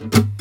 えー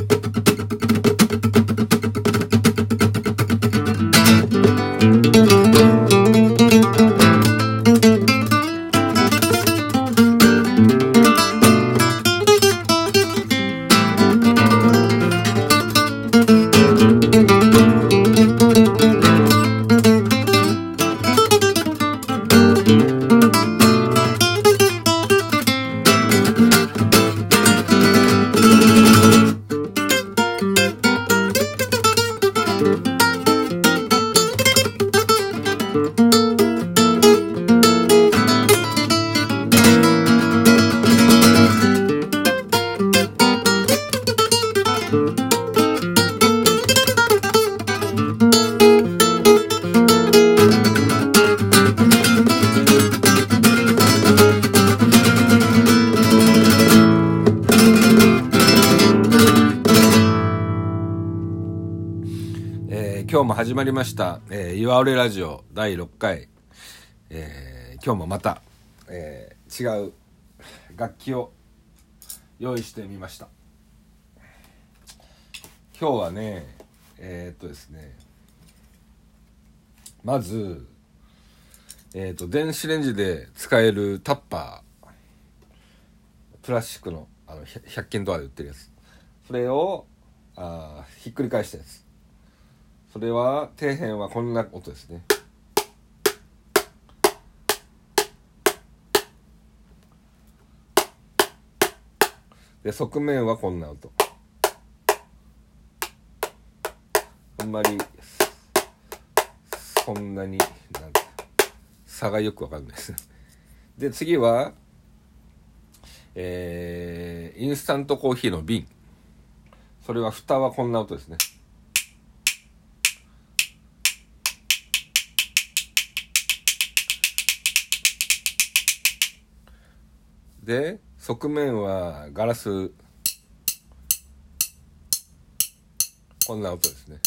始まりました「えー、岩折ラジオ」第6回、えー今日もまた、えー違う楽器を用意してみました。今日はねえーっとですねまずえーっと電子レンジで使えるタッパープラスチックのあの 100, 均とかで売ってるやつ。それをあひっくり返したやつ。それは底辺はこんな音ですね。で側面はこんな音。あんまりそんなになん差がよくわかんないです。で次はえーインスタントコーヒーの瓶。それは蓋はこんな音ですね。で側面はガラス。こんな音ですね。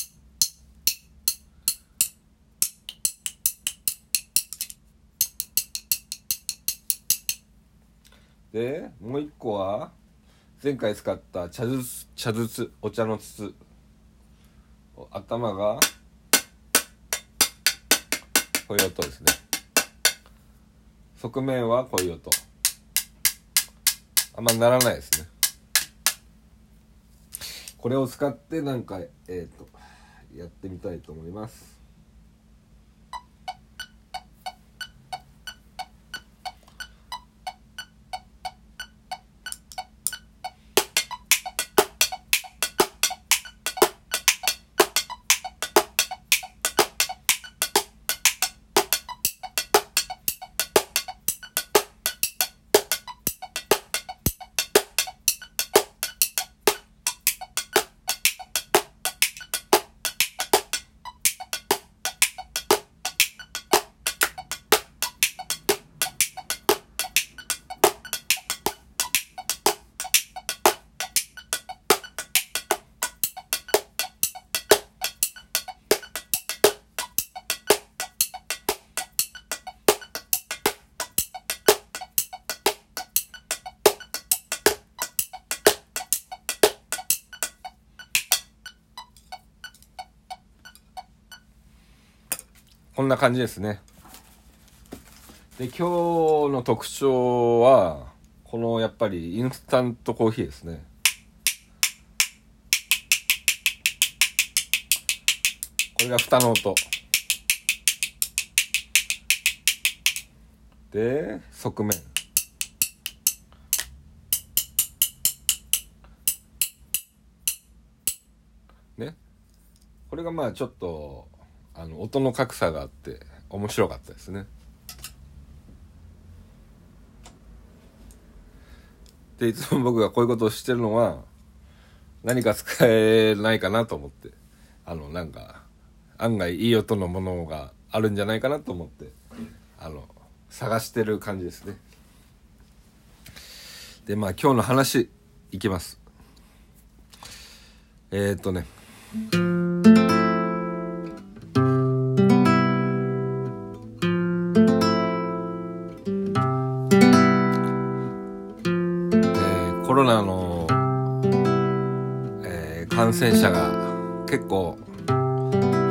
でもう一個は前回使った茶筒茶筒お茶の筒。頭がこういう音ですね。側面はこういう音。あんまならないですね。これを使ってなんかえっ、とやってみたいと思います。んな感じですね。で今日の特徴はこのやっぱりインスタントコーヒーですね。これが蓋の音。で側面。ね。これがまあちょっとあの音の格差があって面白かったですね。でいつも僕がこういうことをしてるのは何か使えないかなと思ってあのなんか案外いい音のものがあるんじゃないかなと思ってあの探してる感じですね。でまあ今日の話いきます。えー、っとね。染者が結構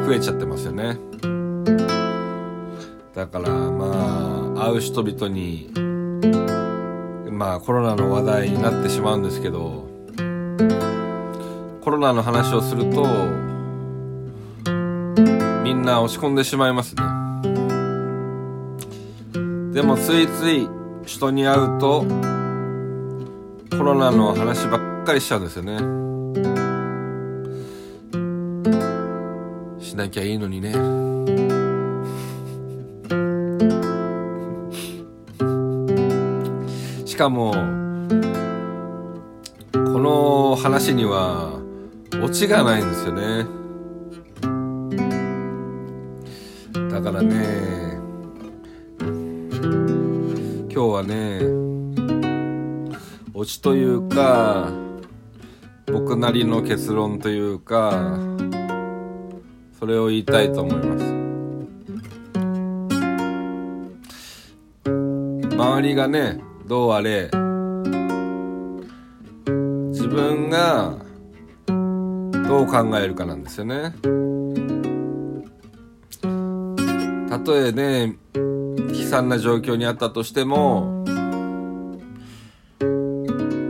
増えちゃってますよね。だからまあ会う人々にまあコロナの話題になってしまうんですけどコロナの話をするとみんな落ち込んでしまいますね。でもついつい人に会うとコロナの話ばっかりしちゃうんですよね。しなきゃいいのにね。しかもこの話にはオチがないんですよね。だからね今日はねオチというか僕なりの結論というかそれを言いたいと思います。周りがねどうあれ自分がどう考えるかなんですよね。たとえね悲惨な状況にあったとしても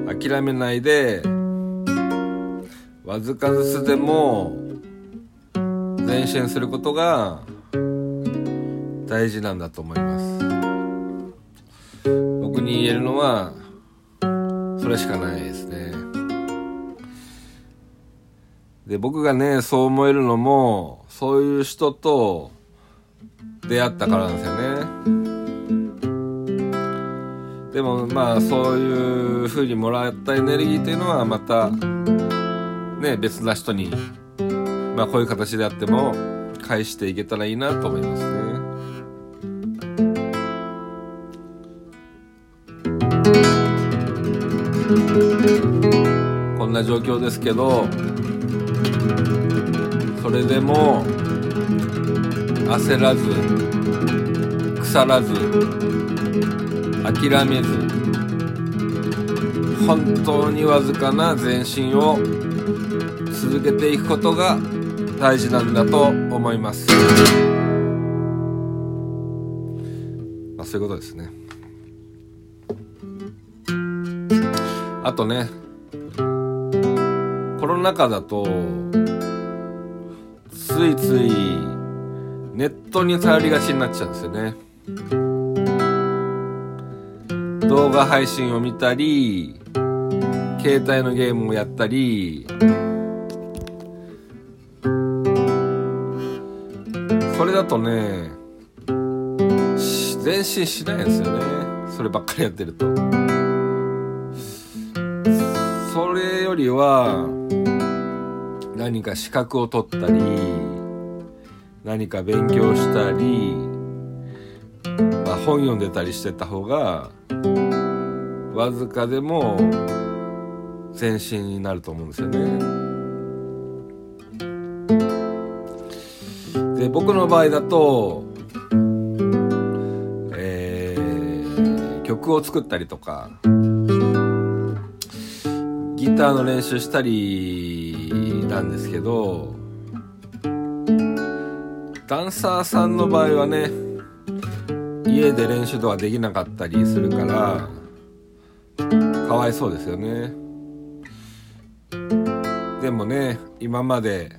諦めないでわずかずつでも前進することが大事なんだと思います。僕に言えるのはそれしかないですね。で僕がねそう思えるのもそういう人と出会ったからなんですよね。でもまあそういう風にもらったエネルギーっていうのはまたね別な人にまあこういう形であっても返していけたらいいなと思いますね。こんな状況ですけどそれでも焦らず腐らず諦めず本当にわずかな前進を続けていくことが大事なんだと思います。まあそういうことですね。あとねコロナ禍だとついついネットに頼りがちになっちゃうんですよね。動画配信を見たり携帯のゲームをやったりだとね前進しないんですよねそればっかりやってるとそれよりは何か資格を取ったり何か勉強したり、まあ、本読んでたりしてた方がわずかでも前進になると思うんですよね。で僕の場合だと、えー、曲を作ったりとかギターの練習したりなんですけどダンサーさんの場合はね家で練習とかできなかったりするからかわいそうですよね。でもね今まで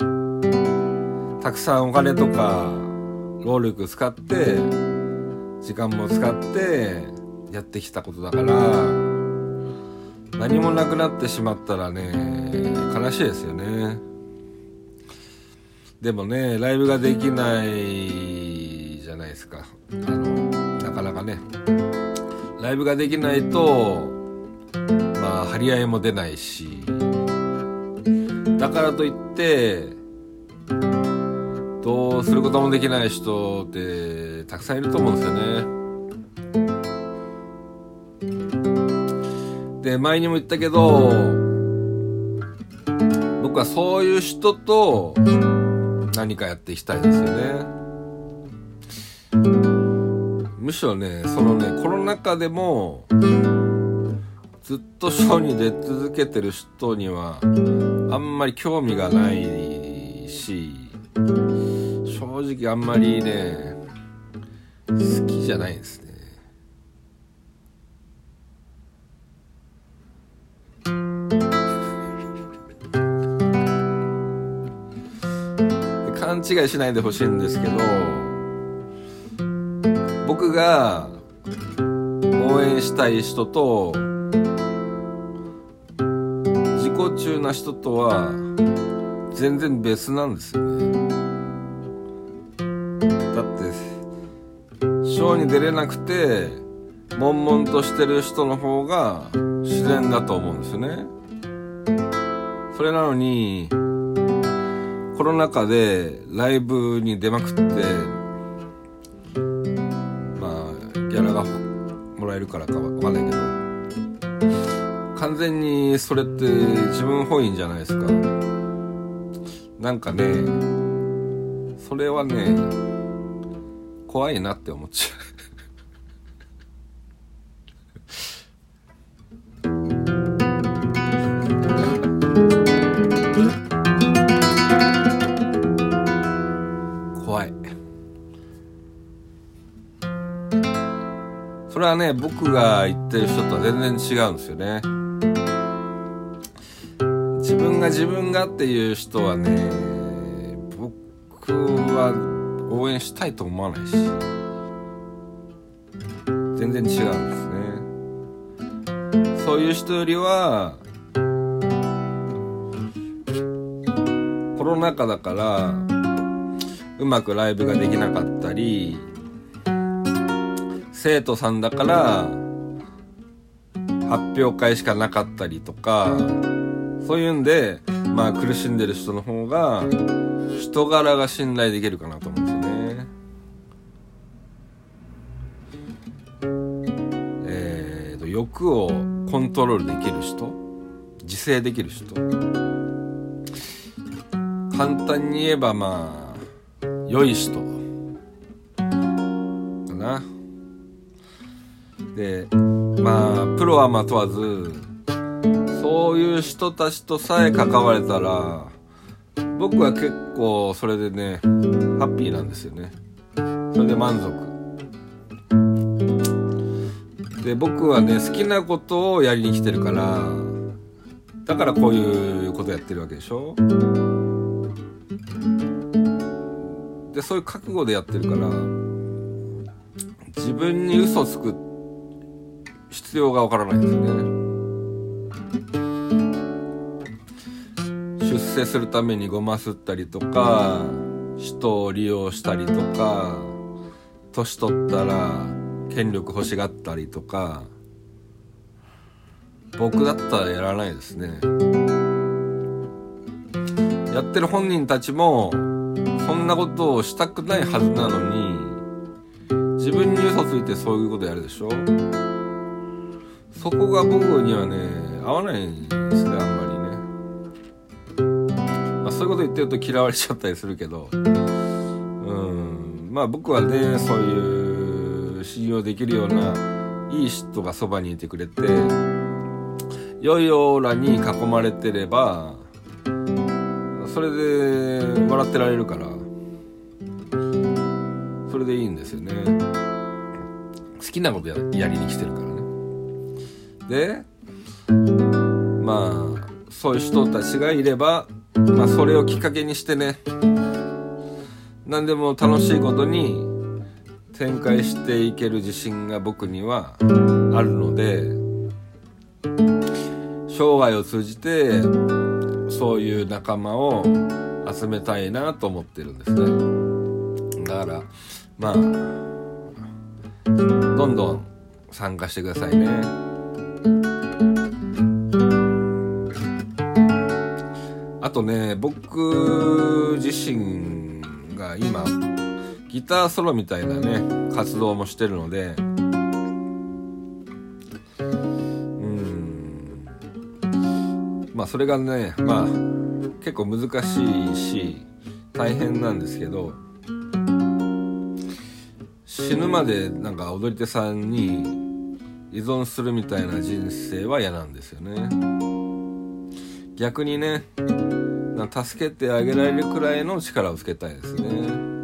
たくさんお金とか労力使って時間も使ってやってきたことだから何もなくなってしまったらね悲しいですよね。でもねライブができないじゃないですか。あのなかなかね。ライブができないとまあ張り合いも出ないし。だからといってどうすることもできない人ってたくさんいると思うんですよね。で前にも言ったけど僕はそういう人と何かやっていきたいですよね。むしろねそのねコロナ禍でもずっとショーに出続けてる人にはあんまり興味がないし正直あんまりね好きじゃないですね。勘違いしないでほしいんですけど僕が応援したい人と自己中な人とは全然別なんですよね。ショーに出れなくて悶々としてる人の方が自然だと思うんですよね。それなのにコロナ禍でライブに出まくってまあギャラがもらえるからかわかんないけど完全にそれって自分本位じゃないですか。なんかねそれはね怖いなって思っちゃう。怖い。それはね僕が言ってる人とは全然違うんですよね。自分が自分がっていう人はね僕は応援したいと思わないし。全然違うんですね。そういう人よりはコロナ禍だからうまくライブができなかったり生徒さんだから発表会しかなかったりとかそういうんでまあ苦しんでる人の方が人柄が信頼できるかなと思う。欲をコントロールできる人自制できる人。簡単に言えばまあ良い人。かな。でまあプロはま問わずそういう人たちとさえ関われたら僕は結構それでねハッピーなんですよね。それで満足。で僕はね好きなことをやりに来てるからだからこういうことやってるわけでしょ？でそういう覚悟でやってるから自分に嘘つく必要がわからないんですよね。出世するためにごますったりとか人を利用したりとか年取ったら権力欲しがったりとか僕だったらやらないですね。やってる本人たちもそんなことをしたくないはずなのに自分に嘘ついてそういうことやるでしょ？そこが僕にはね合わないんですねあんまりね、まあ、そういうこと言ってると嫌われちゃったりするけど。うん。まあ僕はねそういう信用できるようないい人がそばにいてくれて良いオーラに囲まれてればそれで笑ってられるからそれでいいんですよね。好きなことややりに来てるからね。でまあそういう人たちがいればまあそれをきっかけにしてね。何でも楽しいことに展開していける自信が僕にはあるので生涯を通じてそういう仲間を集めたいなと思ってるんですね。だからまあどんどん参加してくださいね。あとね僕自身が今ギターソロみたいなね活動もしてるので。うん。まあそれがねまあ結構難しいし大変なんですけど死ぬまでなんか踊り手さんに依存するみたいな人生は嫌なんですよね。逆にね助けてあげられるくらいの力をつけたいですね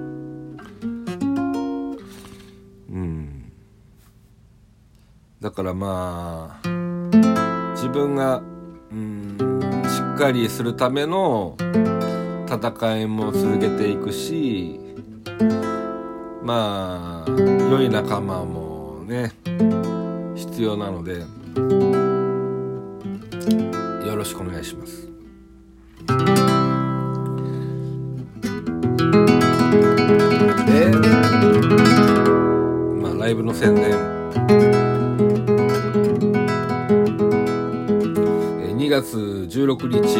だからまあ自分がうんしっかりするための戦いも続けていくしまあ良い仲間もね必要なのでよろしくお願いします。でまあライブの宣伝月16日。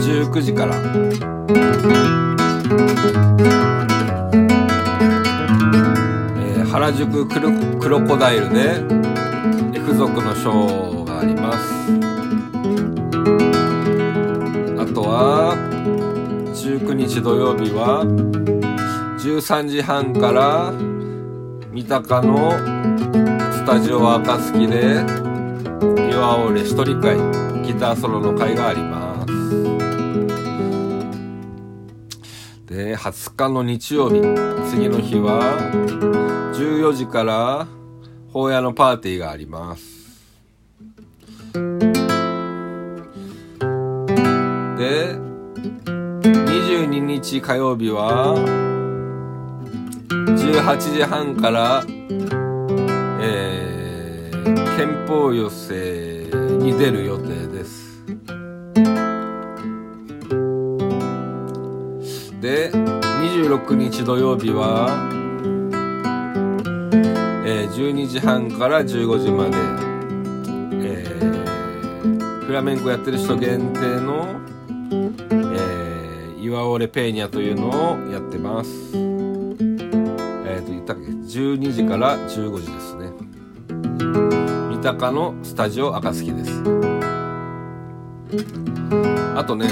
19時から。えー、原宿クロクロコダイルで F 族のショーがあります。あとは19日土曜日は13時半から三鷹のスタジオ暁で岩折一人会ギターソロの会がありますで20日の日曜日次の日は14時から法屋のパーティーがあります。で22日火曜日は18時半からえー、憲法寄せに出る予定です。で26日土曜日は、えー、12時半から15時まで、えー、フラメンコやってる人限定の、えー、岩オレペーニャというのをやってます。えっ、ー、と言ったっけ？12時から15時です。ね鷹のスタジオ暁です。あとね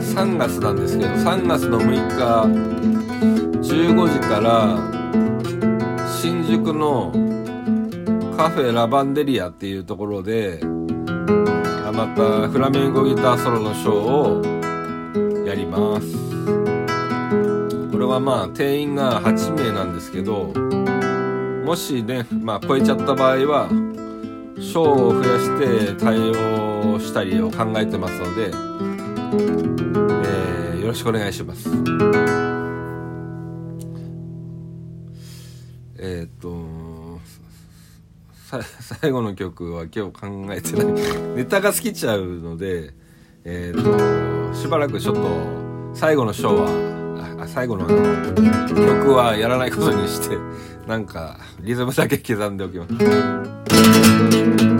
3月なんですけど3月の6日15時から新宿のカフェラバンデリアっていうところでまたフラメンコギターソロのショーをやります。これはまあ定員が8名なんですけどもしね、まあ、超えちゃった場合はショーを増やして対応したりを考えてますのでえー、よろしくお願いします。えっ、と 最後の曲は今日考えてない ネタが尽きちゃうので、えっ、としばらくちょっと最後のショーはあ最後の曲はやらないことにしてなんかリズムだけ刻んでおきます。